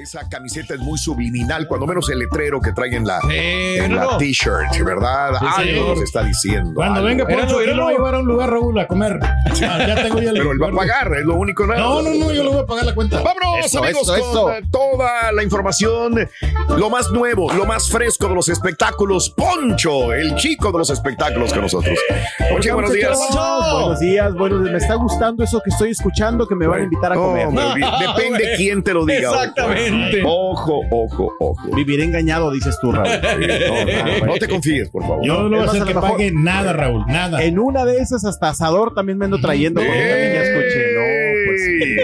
Esa camiseta es muy subliminal, cuando menos el letrero que trae en la, en no, la no. t-shirt, ¿verdad? Sí, Algo señor. nos está diciendo. Cuando algo. venga Poncho, yo lo voy a llevar a un lugar, Raúl, a comer. Ah, ya tengo ya el Pero él va a pagar, es lo único. No, no, no, yo le voy a pagar la cuenta. Vámonos, amigos, eso, con toda la información, lo más nuevo, lo más fresco de los espectáculos. Poncho, el chico de los espectáculos que nosotros. Poncho, buenos días. Buenos días, bueno, me está gustando eso que estoy escuchando que me van a invitar a No, comer. vi- depende quién te lo diga. Exactamente. Ojo, ojo, ojo. Vivir engañado, dices tú, Raúl. No, te confíes, por favor. Yo no voy a hacer que pague nada, Raúl, nada. En una de esas hasta asador también me ando trayendo porque también ya escuché. No,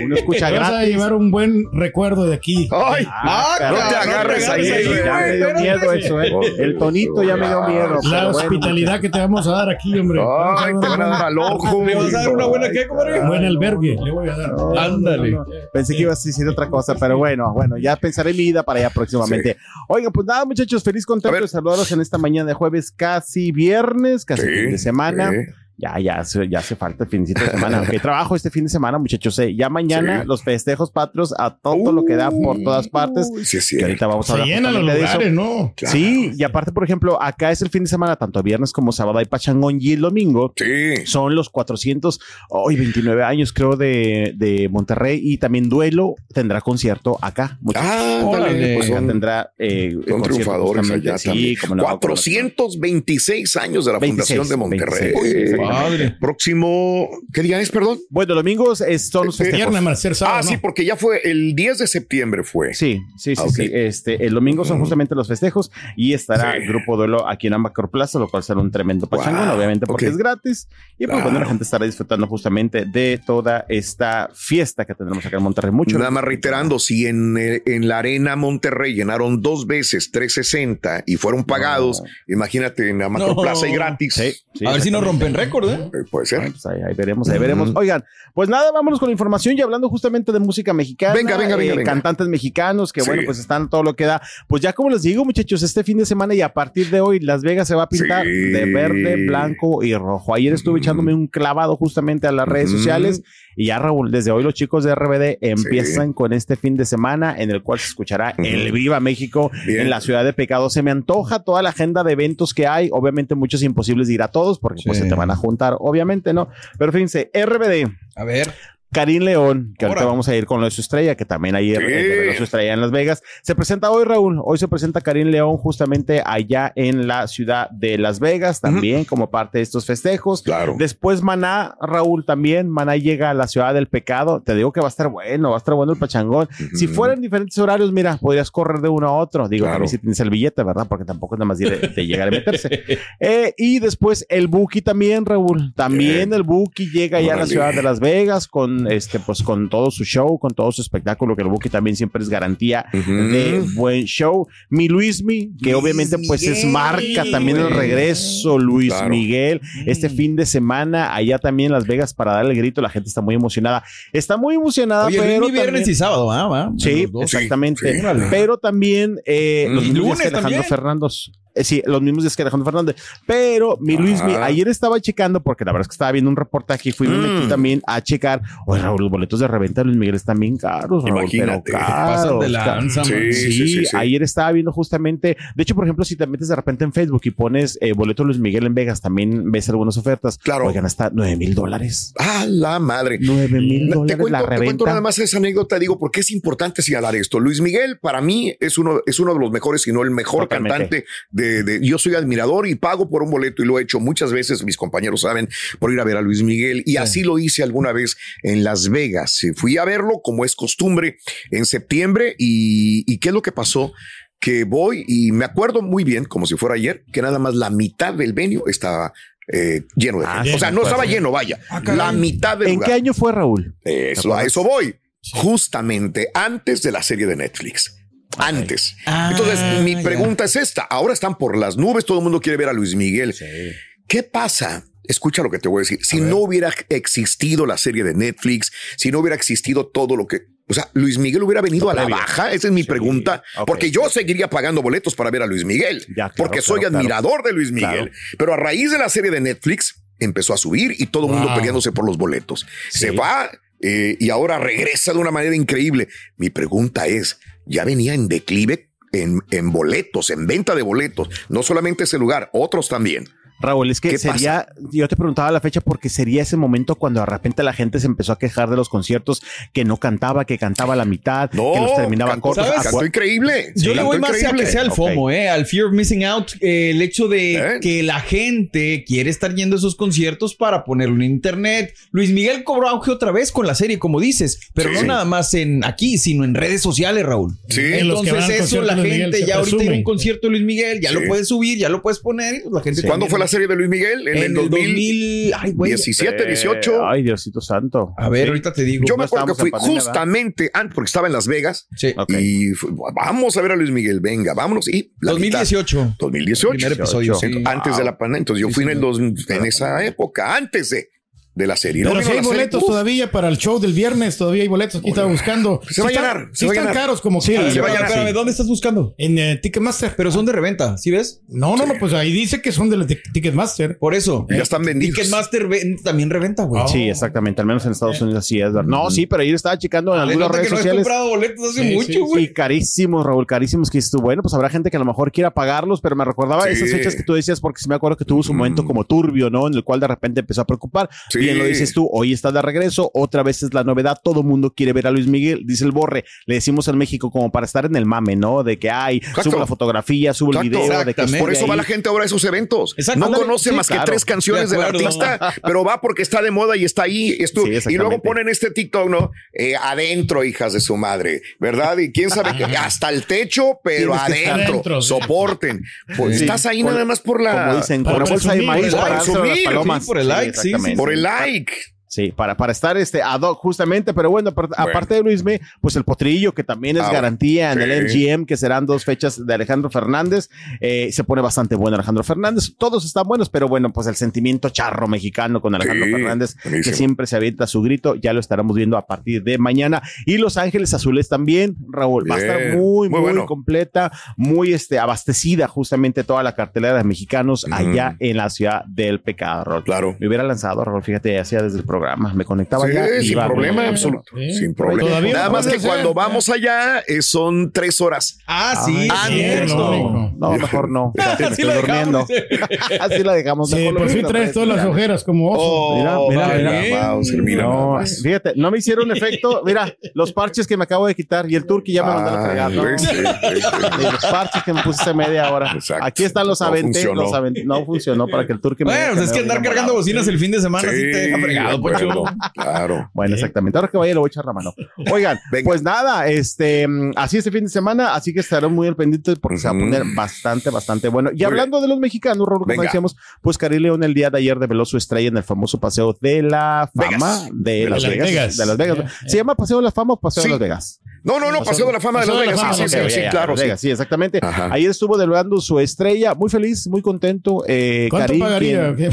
uno escucha Te vas a gratis. llevar un buen recuerdo de aquí. Ay, Ah, no te agarres ahí. Ya me dio miedo eso, ¿eh? El tonito ya me dio miedo. La hospitalidad que te vamos a dar aquí, hombre. Ay, te van a dar al ojo. ¿Le vas a dar una buena qué, compadre? Buen albergue, le voy a dar. Ándale. Pensé que ibas a decir otra cosa, pero bueno, bueno, ya pensaré en mi vida para allá próximamente. Oigan, pues nada, muchachos, feliz contento de saludarlos en esta mañana de jueves, casi viernes, casi Sí, fin de semana. Sí. Ya, ya, ya hace falta el fincito de semana. Ok, trabajo este fin de semana, muchachos. eh. Ya mañana Sí. los festejos patrios a todo lo que da por todas partes. Sí, es Que ahorita vamos a Se hablar llenan los lugares, ¿no? Sí, y aparte, por ejemplo, acá es el fin de semana, tanto viernes como sábado hay pachangón y el domingo Sí. son los 400, hoy 29 años creo de, de Monterrey y también Duelo tendrá concierto acá. muchachos. Ah, ándale, pues Acá son- tendrá eh, Son triunfadores allá sí, también. como no, 426 años de la 26, Fundación de Monterrey. 26, Eh, Padre. Próximo, ¿qué día es, perdón? Bueno, domingos es- son los Eh, festejos. Viernes, Marcel, sábado, Ah, sí, ¿no? porque ya fue el 10 de septiembre fue. Sí, sí, sí, Ah, ok. sí. Este, el domingo son justamente los festejos y estará Sí. grupo duelo aquí en Amacor Plaza, lo cual será un tremendo pachangón, Wow, obviamente porque ok. es gratis. Y pues bueno, Claro. la gente estará disfrutando justamente de toda esta fiesta que tendremos acá en Monterrey. Mucho. Nada más reiterando, si en, eh, en la Arena Monterrey llenaron dos veces 360 y fueron pagados, imagínate en Amateur No. Plaza y gratis. Sí, sí, a ver si no rompen récord, ¿eh? Eh, Puede ser. Pues ahí, ahí veremos, ahí veremos. Oigan, pues nada, vámonos con la información y hablando justamente de música mexicana. Venga, venga, venga, eh, venga. Cantantes mexicanos que, Sí. bueno, pues están todo lo que da. Pues ya como les digo, muchachos, este fin de semana y a partir de hoy, Las Vegas se va a pintar Sí. de verde, blanco y rojo. Ayer estuve echándome un clavado justamente a las redes sociales y ya, Raúl, desde hoy los chicos de RBD empiezan con este fin de semana en el cual se escuchará el Viva México Bien. en la Ciudad de Pecado. Se me antoja toda la agenda de eventos que hay. Obviamente, muchos imposibles de ir a todos porque pues se te van a juntar, obviamente, ¿no? Pero fíjense, RBD. A ver. Karim León, que ahorita Ahora. vamos a ir con lo de su estrella, que también ayer Sí. eh, su estrella en Las Vegas. Se presenta hoy, Raúl. Hoy se presenta Karim León justamente allá en la ciudad de Las Vegas, también como parte de estos festejos. Claro. Después Maná, Raúl también. Maná llega a la ciudad del pecado. Te digo que va a estar bueno, va a estar bueno el pachangón. Si fueran diferentes horarios, mira, podrías correr de uno a otro. Digo, Claro. también si tienes el billete, ¿verdad? Porque tampoco es nada más de, de llegar a meterse. Eh, y después el Buki también, Raúl. También el Buki llega ya a la ciudad de Las Vegas con este, pues con todo su show, con todo su espectáculo, que el Buki también siempre es garantía de buen show. Mi Luismi, que Luis obviamente pues es marca también el regreso, Luis Claro. Miguel, este fin de semana allá también en Las Vegas para darle el grito, la gente está muy emocionada. Está muy emocionada, Oye, pero viernes también- y sábado, ¿va? ¿va? Sí, exactamente. sí. Pero también eh, los Mm. ¿Lunes que Alejandro también? Fernández. Eh, sí, los mismos días que Alejandro Fernández. Pero mi Luis, mi- Ajá. ayer estaba checando, porque la verdad es que estaba viendo un reportaje y fui Mm. también a checar. Oye, Raúl, los boletos de reventa de Luis Miguel están bien caros, Raúl, Imagínate. pero Pasan de caros, lanza, caros. man. Sí, sí, sí, sí. ayer estaba viendo justamente, de hecho, por ejemplo, si te metes de repente en Facebook y pones eh, boleto Luis Miguel en Vegas, también ves algunas ofertas. Claro. Oigan, hasta 9 mil dólares. Ah, la madre. 9 mil Te dólares cuento, la te cuento reventa. nada más esa anécdota, digo, porque es importante señalar esto. Luis Miguel, para mí, es uno, es uno de los mejores, si no el mejor Totalmente. cantante de de, de- yo soy admirador y pago por un boleto y lo he hecho muchas veces, mis compañeros saben, por ir a ver a Luis Miguel y así lo hice alguna vez en Las Vegas. Fui a verlo como es costumbre en septiembre y, y ¿qué es lo que pasó? Que voy y me acuerdo muy bien, como si fuera ayer, que nada más la mitad del venue estaba eh, lleno de gente. o sea, no estaba lleno, vaya. la mitad del ¿En lugar. qué año fue Raúl? Eso, a eso voy. Justamente antes de la serie de Netflix. Antes. Ah, Entonces, mi ya. pregunta es esta. Ahora están por las nubes, todo el mundo quiere ver a Luis Miguel. ¿Qué pasa? Escucha lo que te voy a decir. Si no hubiera existido la serie de Netflix, si no hubiera existido todo lo que... O sea, Luis Miguel hubiera venido a la baja. Esa es mi pregunta. Porque yo seguiría pagando boletos para ver a Luis Miguel. Ya, claro, porque soy claro, claro. admirador de Luis Miguel. Pero a raíz de la serie de Netflix, empezó a subir y todo el mundo peleándose por los boletos. Se va eh, y ahora regresa de una manera increíble. Mi pregunta es, ¿ya venía en declive en, boletos, en venta de boletos? No solamente ese lugar, otros también. Raúl, es que ¿Qué sería, yo te preguntaba la fecha porque sería ese momento cuando de repente la gente se empezó a quejar de los conciertos que no cantaba, que cantaba a la mitad, No, que los terminaba cortos. ¿sabes? cantó Acu- increíble. Yo le Cantó voy más a increíble. que sea el. FOMO, eh, al Fear of Missing Out, eh, el hecho de ¿Eh? que la gente quiere estar yendo a esos conciertos para ponerlo en internet. Luis Miguel cobró auge otra vez con la serie, como dices, pero Sí. no nada más en aquí, sino en redes sociales, Raúl. Sí. En Entonces al eso, la gente ya ahorita hay presumen. un concierto de Luis Miguel, ya Sí. lo puedes subir, ya lo puedes poner. y la gente ¿Cuándo fue la serie de Luis Miguel? En, En el el 2017, 2000, ay, güey. 18. Ay, Diosito santo. A ver, Sí. ahorita te digo. Yo me acuerdo que fui justamente antes, porque estaba en Las Vegas. Sí. Ok. Y fue- vamos a ver a Luis Miguel, venga, vámonos. Y la mitad. 2018. 2018. Primer episodio, sí. Antes de la pandemia. Entonces yo Sí, fui en, el dos, en esa época, antes de, de la serie. Pero No si hay serie, boletos todavía para el show del viernes, todavía hay boletos. Aquí estaba buscando. Se va a llenar, sí están caros como Sí, que- se va a Espérame, llenar. espérame, ¿dónde estás buscando? en eh, Ticketmaster. Pero son de reventa, ¿sí ves? No, no, no, pues ahí dice que son de Ticketmaster. Por eso. Ya están vendidos. Ticketmaster ven- también reventa, güey. Oh. Sí, exactamente. Al menos en Estados Unidos así es. ¿verdad? No, sí, pero ahí estaba checando en algunas redes que no sociales. comprado boletos hace mucho, güey. Y carísimos, Raúl, carísimos. Que dices tú, bueno, pues habrá gente que a lo mejor quiera pagarlos, pero me recordaba esas fechas que tú decías, porque sí me acuerdo que tuvo su momento como turbio, ¿no? En el cual de repente empezó a preocupar. Bien lo dices tú, hoy está de regreso, otra vez es la novedad, todo mundo quiere ver a Luis Miguel, dice el Borre, le decimos en México como para estar en el mame, ¿no? De que, ay, Exacto. subo la fotografía, subo el Exacto. video, de que. Por eso va la gente ahora a esos eventos. Exacto. No conoce Sí, más que tres canciones De del artista, pero va porque está de moda y está ahí. Sí, y luego ponen este TikTok, ¿no? Eh, adentro, hijas de su madre, ¿verdad? Y quién sabe que hasta el techo, pero adentro. Soporten. Pues Sí. estás ahí Por- nada más por la. Como dicen, con una bolsa de maíz por el para like, sí, por el like, por el like. Kijk! Sí, para, para estar este ad hoc justamente, pero bueno, apar- aparte de Luisme, pues el potrillo, que también es Ah, garantía en sí. el MGM, que serán dos fechas de Alejandro Fernández, eh, se pone bastante bueno Alejandro Fernández, todos están buenos, pero bueno, pues el sentimiento charro mexicano con Alejandro Sí, Fernández, buenísimo. que siempre se avienta su grito, ya lo estaremos viendo a partir de mañana. Y Los Ángeles Azules también, Raúl, va a estar muy, muy muy, bueno. completa, muy este, abastecida justamente toda la cartelera de mexicanos allá en la ciudad del pecado, Raúl. Claro. Me hubiera lanzado, Raúl, fíjate, hacía desde el programa, me conectaba Sí, ya y sin iba, problema, absoluto. Sí. Sin problema. Todavía Nada más que hacer. cuando vamos allá eh, son tres horas. Ah, sí. Cierto. cierto. no. No, mejor no. Así estoy la durmiendo. dejamos. Así la dejamos. Sí, por fin mismo, traes todas las mira. ojeras como oso. Oh, Mira, mira, mira, mira. No, fíjate, no me hicieron efecto. Mira, los parches que me acabo de quitar y el turqui ya me mandaron a fregar. Ay, No, sí, sí, sí. Los parches que me puse hace media hora. Exacto. Aquí están aventé, los aventé. No funcionó para que el turqui me Bueno, pues es que andar cargando bocinas el fin de semana sí, te deja fregado, Claro. Bueno, exactamente. Ahora que vaya le voy a echar la mano. Oigan, Venga. pues nada, este, así este fin de semana, así que estarán muy al pendiente porque se va a poner bastante, bastante bueno. Y Muy hablando de los mexicanos, Rorro, como decíamos, pues Cari León el día de ayer develó su estrella en el famoso paseo de la fama Vegas. de, Las Las Vegas, Vegas. De Las Vegas. Yeah, ¿Se llama paseo de la fama o paseo Sí. de Las Vegas? No, no, no, Paseo de la Fama de Las Vegas. Sí, sí, sí, claro. Sí. Exactamente. Ajá. Ayer estuvo develando su estrella, muy feliz, muy contento. Eh, ¿Cuánto Karim, pagaría? quien-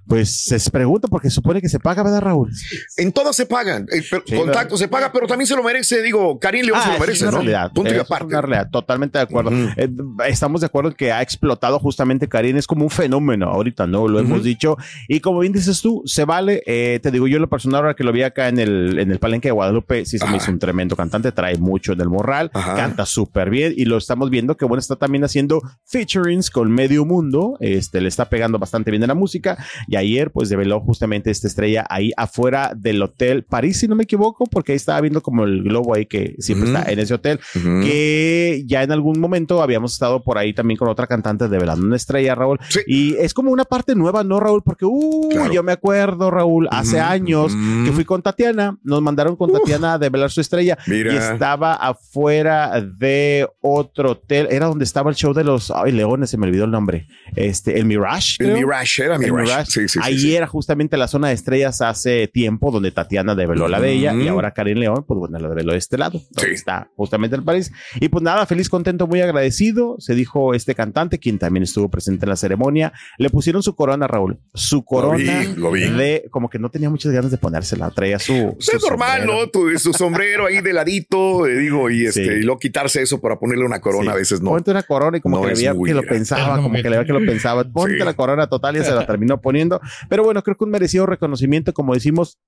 pues se pregunta porque supone que se paga, ¿verdad, Raúl? En todas se pagan. Eh, pero- Sí, contacto se paga, pero también se lo merece. Digo, Karim León se Ah, lo eso merece, es ¿no? realidad. Punto y es aparte. una realidad. Totalmente de acuerdo. Eh, estamos de acuerdo en que ha explotado justamente Karim. Es como un fenómeno ahorita, ¿no? Lo hemos dicho. Y como bien dices tú, se vale. Eh, te digo, yo en lo personal, ahora que lo vi acá en el, en el palenque de Guadalupe, sí se me hizo un tremendo cantante. Cantante, trae mucho en el morral, canta súper bien y lo estamos viendo que bueno, está también haciendo featurings con medio mundo, este, le está pegando bastante bien en la música y ayer pues develó justamente esta estrella ahí afuera del hotel París, si no me equivoco, porque ahí estaba viendo como el globo ahí que siempre está en ese hotel, que ya en algún momento habíamos estado por ahí también con otra cantante develando una estrella, Raúl, y es como una parte nueva, ¿no, Raúl? Porque, uh, yo me acuerdo, Raúl, hace años que fui con Tatiana, nos mandaron con Tatiana a develar su estrella y estaba afuera de otro hotel, era donde estaba el show de los ay, leones, se me olvidó el nombre, este, el Mirage. El Mirage, era Mirage. ahí era justamente la zona de estrellas hace tiempo donde Tatiana develó la de ella y ahora Karin León, pues bueno, la develó de este lado, está justamente el París. Y pues nada, feliz, contento, muy agradecido, se dijo este cantante, quien también estuvo presente en la ceremonia, le pusieron su corona, Raúl, su corona de, como que no tenía muchas ganas de ponérsela, traía su... Es normal, ¿no? Tu, su sombrero ahí de ladito, eh, digo, y este, y luego quitarse eso para ponerle una corona a veces no. Ponte una corona y como que le veía que lo pensaba, como que le veía que lo pensaba, ponte la corona total y se la terminó poniendo. Pero bueno, creo que un merecido reconocimiento, como decimos,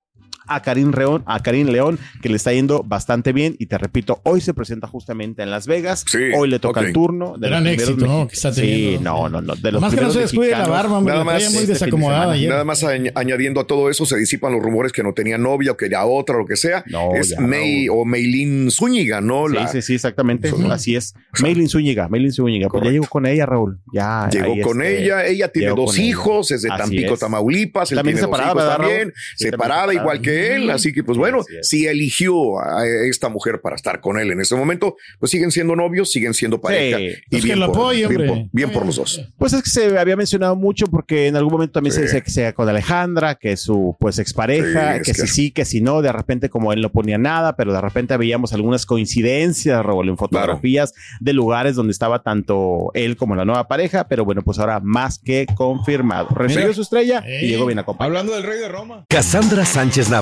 a Karim León, a Karim León, que le está yendo bastante bien. Y te repito, hoy se presenta justamente en Las Vegas. hoy le toca el turno. De Gran éxito, ¿no? Que está sí, no, no, no. De los más que no se descuide la barba, nada más, muy este desacomodada. nada más añadiendo a todo eso, se disipan los rumores que no tenía novia o que ya otra, lo que sea. No, es May o Maylin Zúñiga, ¿no? Sí, sí, sí, exactamente. Así es. Maylin Zúñiga, Maylin Zúñiga. Pues ya llegó con ella, Raúl. Ya. Llegó con este, ella. Ella tiene dos hijos, es de Tampico, Tamaulipas. También separada, también. Separada, igual que él. Así que, pues bueno, si eligió a esta mujer para estar con él en ese momento, pues siguen siendo novios, siguen siendo pareja. Y pues bien, por, bien, por, los dos. Pues es que se había mencionado mucho porque en algún momento también se decía que sea con Alejandra, que es su pues expareja, que si sí, que si no, de repente como él no ponía nada, pero de repente veíamos algunas coincidencias, Raúl, en fotografías de lugares donde estaba tanto él como la nueva pareja, pero bueno, pues ahora más que confirmado. Recibió su estrella y llegó bien a copa. Hablando del rey de Roma. Cassandra Sánchez Navarro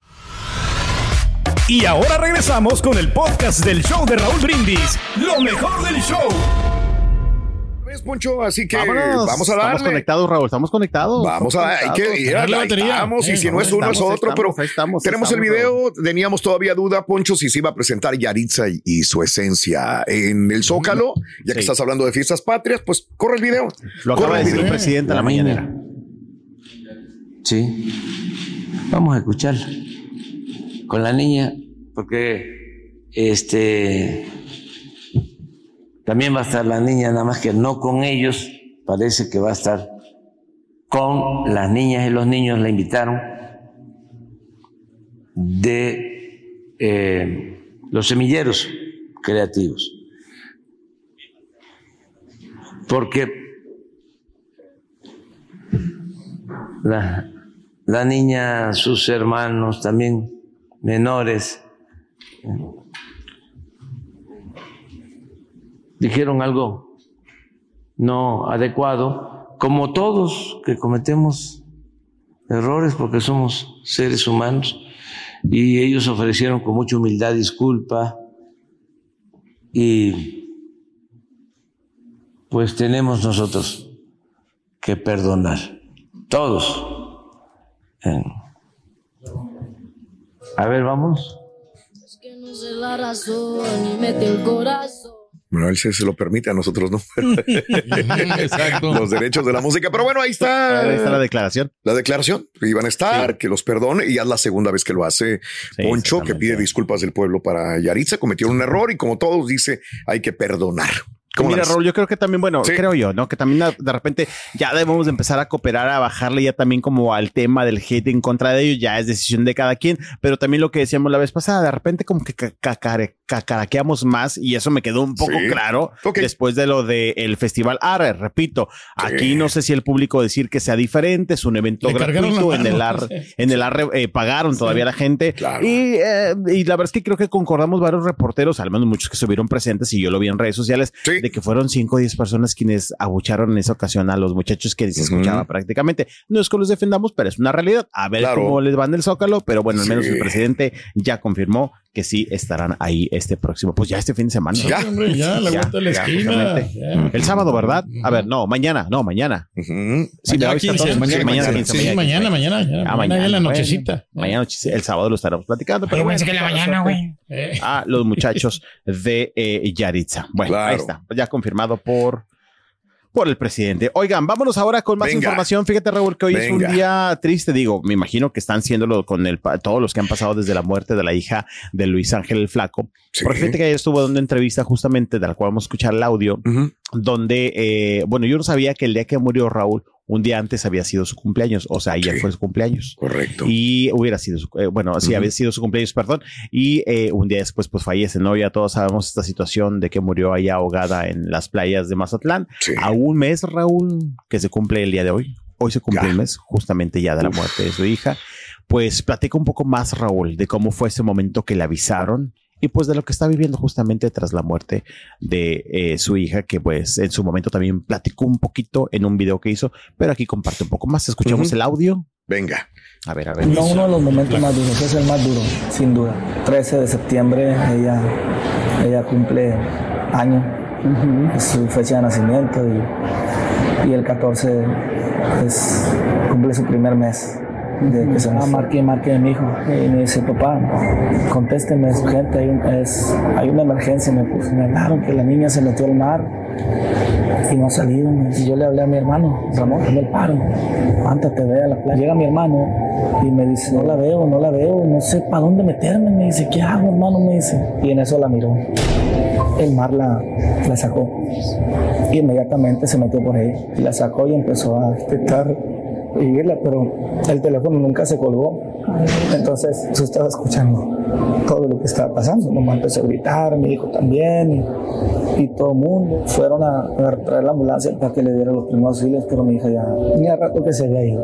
Y ahora regresamos con el podcast del show de Raúl Brindis, lo mejor del show. ¿Ves, Poncho? Así que vamos a darle. Estamos conectados, Raúl, estamos conectados. Vamos a hay que ir a la batería. y si no es uno es otro, pero tenemos el video. Teníamos todavía duda, Poncho, si se iba a presentar Yaritza y, su esencia en el Zócalo. Ya que estás hablando de fiestas patrias, pues corre el video. Lo acaba de decir el presidente a la mañanera. Sí. Vamos a escuchar con la niña, porque este también va a estar la niña, nada más que no con ellos, parece que va a estar con las niñas y los niños, la invitaron de eh, los semilleros creativos. Porque la, la niña, sus hermanos también menores, dijeron algo no adecuado, como todos que cometemos errores porque somos seres humanos, y ellos ofrecieron con mucha humildad disculpa y pues tenemos nosotros que perdonar, todos. A ver, vamos. Es que no sé la razón y mete el corazón. Bueno, él se, se, lo permite, a nosotros no. Exacto. Los derechos de la música. Pero bueno, ahí está. Ahí está la declaración. La declaración. Que iban a estar, que los perdone. Y ya es la segunda vez que lo hace Poncho, que pide disculpas del pueblo para Yaritza. Cometió un error y como todos dice, hay que perdonar. Mira, Raúl, yo creo que también, bueno, creo yo, ¿no? Que también de repente ya debemos empezar a cooperar, a bajarle ya también como al tema del hate en contra de ellos, ya es decisión de cada quien, pero también lo que decíamos la vez pasada, de repente como que cacare, cacaraqueamos más y eso me quedó un poco Sí. claro después de lo del festival ARRE. Repito, aquí no sé si el público decir que sea diferente, es un evento Le gratuito, en el ARRE, en el ARRE eh, pagaron todavía la gente. Y, eh, y la verdad es que creo que concordamos varios reporteros, al menos muchos que estuvieron presentes y yo lo vi en redes sociales, de que fueron 5 o 10 personas quienes abucharon en esa ocasión a los muchachos que se escuchaba prácticamente. No es que los defendamos, pero es una realidad. A ver Claro. cómo les van del Zócalo, pero bueno, al menos Sí. el presidente ya confirmó que sí estarán ahí este próximo, pues ya este fin de semana. Sí, hombre, ya, la vuelta de la esquina, ya. El sábado, ¿verdad? A ver, no, mañana, no, mañana. Sí, Mañana hoy está 15, todo- mañana sí, mañana 15. 15, Sí, mañana, mañana, ya, Ah, mañana ya en la nochecita. Mañana noche- el sábado lo estaremos platicando. Pero bueno, pensé que la mañana, güey. A los muchachos de eh, Yaritza. Bueno, ahí está. Ya confirmado por por el presidente. Oigan, vámonos ahora con más Venga. información. Fíjate, Raúl, que hoy es un día triste. Digo, me imagino que están siéndolo con el, todos los que han pasado desde la muerte de la hija de Luis Ángel el Flaco. Porque fíjate que ayer estuvo dando una entrevista justamente de la cual vamos a escuchar el audio, donde, eh, bueno, yo no sabía que el día que murió Raúl, un día antes había sido su cumpleaños, o sea, ayer fue su cumpleaños. Correcto. Y hubiera sido, su- eh, bueno, sí, había sido su cumpleaños, perdón. Y eh, un día después, pues fallece, ¿no? Ya todos sabemos esta situación de que murió allá ahogada en las playas de Mazatlán. A un mes, Raúl, que se cumple el día de hoy. Hoy se cumple el mes, justamente ya de la muerte de su hija. Pues platica un poco más, Raúl, de cómo fue ese momento que le avisaron y pues de lo que está viviendo justamente tras la muerte de eh, su hija, que pues en su momento también platicó un poquito en un video que hizo, pero aquí comparte un poco más. Escuchamos el audio. Venga. A ver, a ver. No uno de los momentos más duros, es el más duro, sin duda. 13 de septiembre, ella, ella cumple año, es su fecha de nacimiento y, y el 14 es, cumple su primer mes de que se nos marque, marque de mi hijo. Y me dice, papá, contésteme, es urgente, hay, un- es- hay una emergencia. Me, puso, me hablaron que la niña se metió al mar y no ha salido. Y yo le hablé a mi hermano, Ramón, dame el paro, levántate, ve a la playa. Llega mi hermano y me dice, no la veo, no la veo, no sé para dónde meterme. Me dice, ¿qué hago, hermano? Me dice. Y en eso la miró. El mar la, la sacó. Y inmediatamente se metió por ahí. La sacó y empezó a intentar vivirla, pero el teléfono nunca se colgó. Entonces yo estaba escuchando todo lo que estaba pasando. Mamá empezó a gritar, mi hijo también, y, todo el mundo. Fueron a, traer la ambulancia para que le dieran los primeros auxilios, pero mi hija ya tenía rato que se había ido.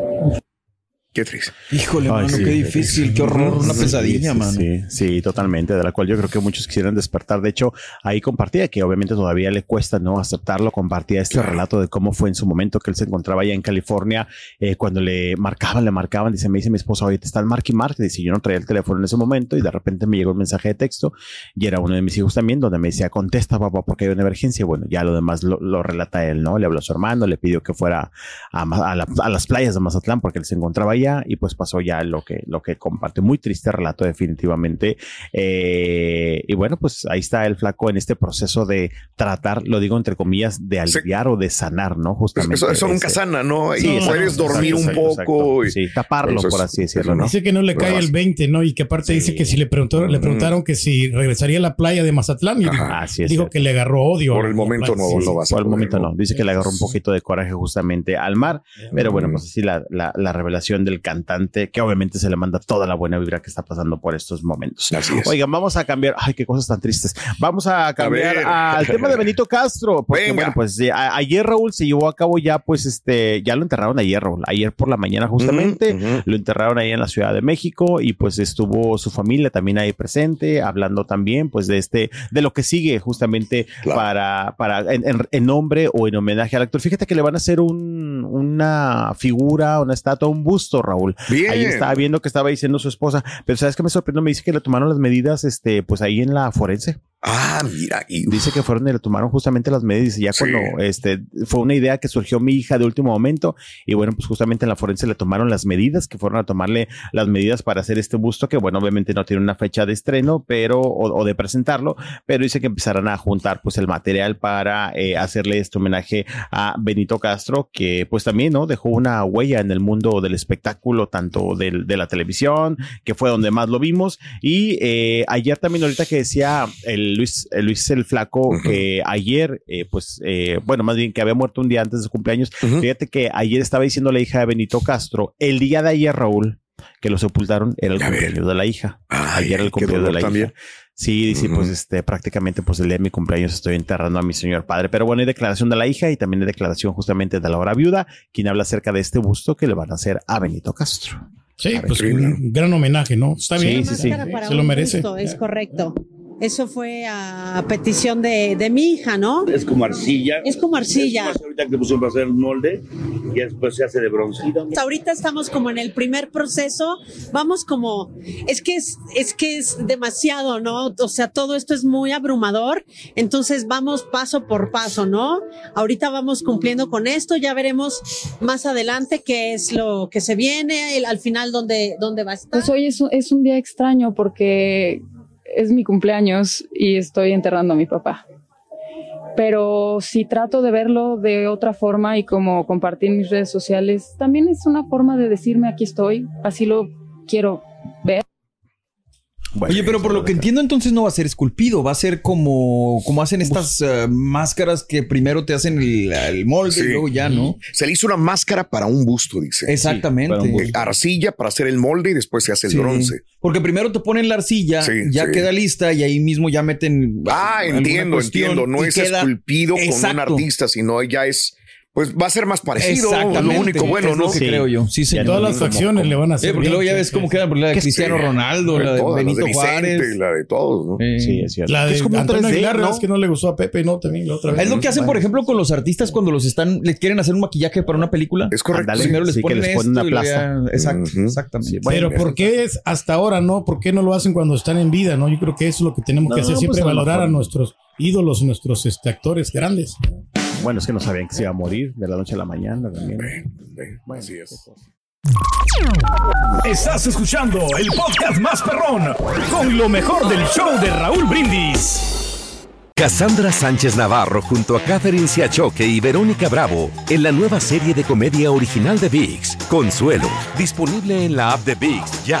Qué triste. Híjole, Ay, mano, sí. qué difícil, qué horror, una Sí, pesadilla, sí, mano. Sí, sí, totalmente, de la cual yo creo que muchos quisieran despertar. De hecho, ahí compartía que obviamente todavía le cuesta no aceptarlo, compartía este relato de cómo fue en su momento que él se encontraba allá en California, eh, cuando le marcaban, le marcaban, dice, me dice mi esposa, oye, te están marque y marque, dice, yo no traía el teléfono en ese momento y de repente me llegó un mensaje de texto y era uno de mis hijos también donde me decía, contesta papá porque hay una emergencia. Bueno, ya lo demás lo, lo relata él, ¿no? Le habló a su hermano, le pidió que fuera a, a la- a las playas de Mazatlán porque él se encontraba allá y pues pasó ya lo que, lo que comparte. Muy triste relato definitivamente. Eh, y bueno, pues ahí está el flaco en este proceso de tratar, lo digo entre comillas, de aliviar o de sanar, ¿no? Justamente. Eso, eso nunca sana, ¿no? Y Sí, exacto, puedes dormir exacto, un exacto. poco. y- Sí, taparlo, por así decirlo, ¿no? Dice que no le cae el 20, ¿no? Y que aparte dice que si le, preguntó, le preguntaron que si regresaría a la playa de Mazatlán y dijo, Así es dijo cierto. que le agarró odio. Por el momento no, Sí, no vas a Por el momento ¿no? no. Dice que le agarró un poquito de coraje justamente al mar. Pero bueno, pues así la, la, la revelación del cantante, que obviamente se le manda toda la buena vibra que está pasando por estos momentos. Así es. Oigan, vamos a cambiar. Ay, qué cosas tan tristes. Vamos a cambiar al tema de Benito Castro. Porque Venga. bueno, pues eh, a- ayer Raúl se llevó a cabo ya, pues este, ya lo enterraron ayer, Raúl. Ayer por la mañana justamente. Lo enterraron ahí en la Ciudad de México y pues estuvo su familia también ahí presente, hablando también pues de este, de lo que sigue justamente Claro. para, para, en, en- en nombre o en homenaje al actor. Fíjate que le van a hacer un, una figura, una estatua, un busto, Raúl. Bien. Ahí estaba viendo que estaba diciendo su esposa, pero ¿sabes qué me sorprendió? Me dice que le tomaron las medidas, este, pues ahí en la forense. Ah, mira. Y, Dice que fueron y le tomaron justamente las medidas y ya Sí. cuando este fue una idea que surgió mi hija de último momento y bueno pues justamente en la forense le tomaron las medidas que fueron a tomarle las medidas para hacer este busto que bueno obviamente no tiene una fecha de estreno pero o, o de presentarlo pero dice que empezarán a juntar pues el material para eh, hacerle este homenaje a Benito Castro que pues también no dejó una huella en el mundo del espectáculo tanto del- de la televisión que fue donde más lo vimos y eh, ayer también ahorita que decía el Luis, el Luis el Flaco que ayer, eh, pues, eh, bueno, más bien que había muerto un día antes de su cumpleaños. Fíjate que ayer estaba diciendo la hija de Benito Castro, el día de ayer, Raúl, que lo sepultaron, era el cumpleaños de la hija. Ayer era el cumpleaños de la hija. Sí, dice, pues este, prácticamente, pues el día de mi cumpleaños estoy enterrando a mi señor padre. Pero bueno, hay declaración de la hija y también hay declaración justamente de la hora viuda, quien habla acerca de este busto que le van a hacer a Benito Castro. Sí, pues un gran homenaje, ¿no? Está bien. Sí, sí, sí. Se lo merece. es correcto. Eso fue a petición de, de, mi hija, ¿no? Es como arcilla. Es como arcilla. Es ahorita que pusimos a hacer el molde y después se hace de bronce. Ahorita estamos como en el primer proceso. Vamos como, es que es, es que es demasiado, ¿no? O sea, todo esto es muy abrumador. Entonces vamos paso por paso, ¿no? Ahorita vamos cumpliendo con esto. Ya veremos más adelante qué es lo que se viene, al final dónde, dónde va a estar. Pues hoy es, es un día extraño porque es mi cumpleaños y estoy enterrando a mi papá. Pero si trato de verlo de otra forma y como compartir mis redes sociales, también es una forma de decirme aquí estoy, así lo quiero. Oye, pero por lo que entiendo, entonces no va a ser esculpido, va a ser como, como hacen estas eh, máscaras que primero te hacen el, molde y luego ya, ¿no? Se le hizo una máscara para un busto, dice. Exactamente. arcilla para hacer el molde y después se hace el bronce. Porque primero te ponen la arcilla, ya queda lista y ahí mismo ya meten. Ah, entiendo, entiendo. No es esculpido con un artista, sino ya es pues va a ser más parecido. Lo único bueno, ¿no? que creo yo. Sí, señor. Todas las facciones le van a hacer. porque luego ya ves cómo quedan la de Cristiano Ronaldo, la de Benito Juárez. La de todos, ¿no? Sí, es cierto. La de es como Antonio Aguilar, ¿no? es que no le gustó a Pepe, ¿no? También la otra vez. Es lo que hacen, por ejemplo, con los artistas cuando los están, le quieren hacer un maquillaje para una película. Es correcto. Primero les ponen, les ponen una plaza. Exacto, exactamente. Pero ¿por qué es hasta ahora, no? ¿Por qué no lo hacen cuando están en vida, no? Yo creo que eso es lo que tenemos que hacer, siempre pues, valorar a nuestros ídolos, nuestros este, actores grandes. Bueno, es que no sabían que se iba a morir de la noche a la mañana también. Bueno, así es. Estás escuchando el podcast más perrón con lo mejor del show de Raúl Brindis. Cassandra Sánchez Navarro junto a Catherine Siachoque y Verónica Bravo en la nueva serie de comedia original de VIX, Consuelo, disponible en la app de VIX ya.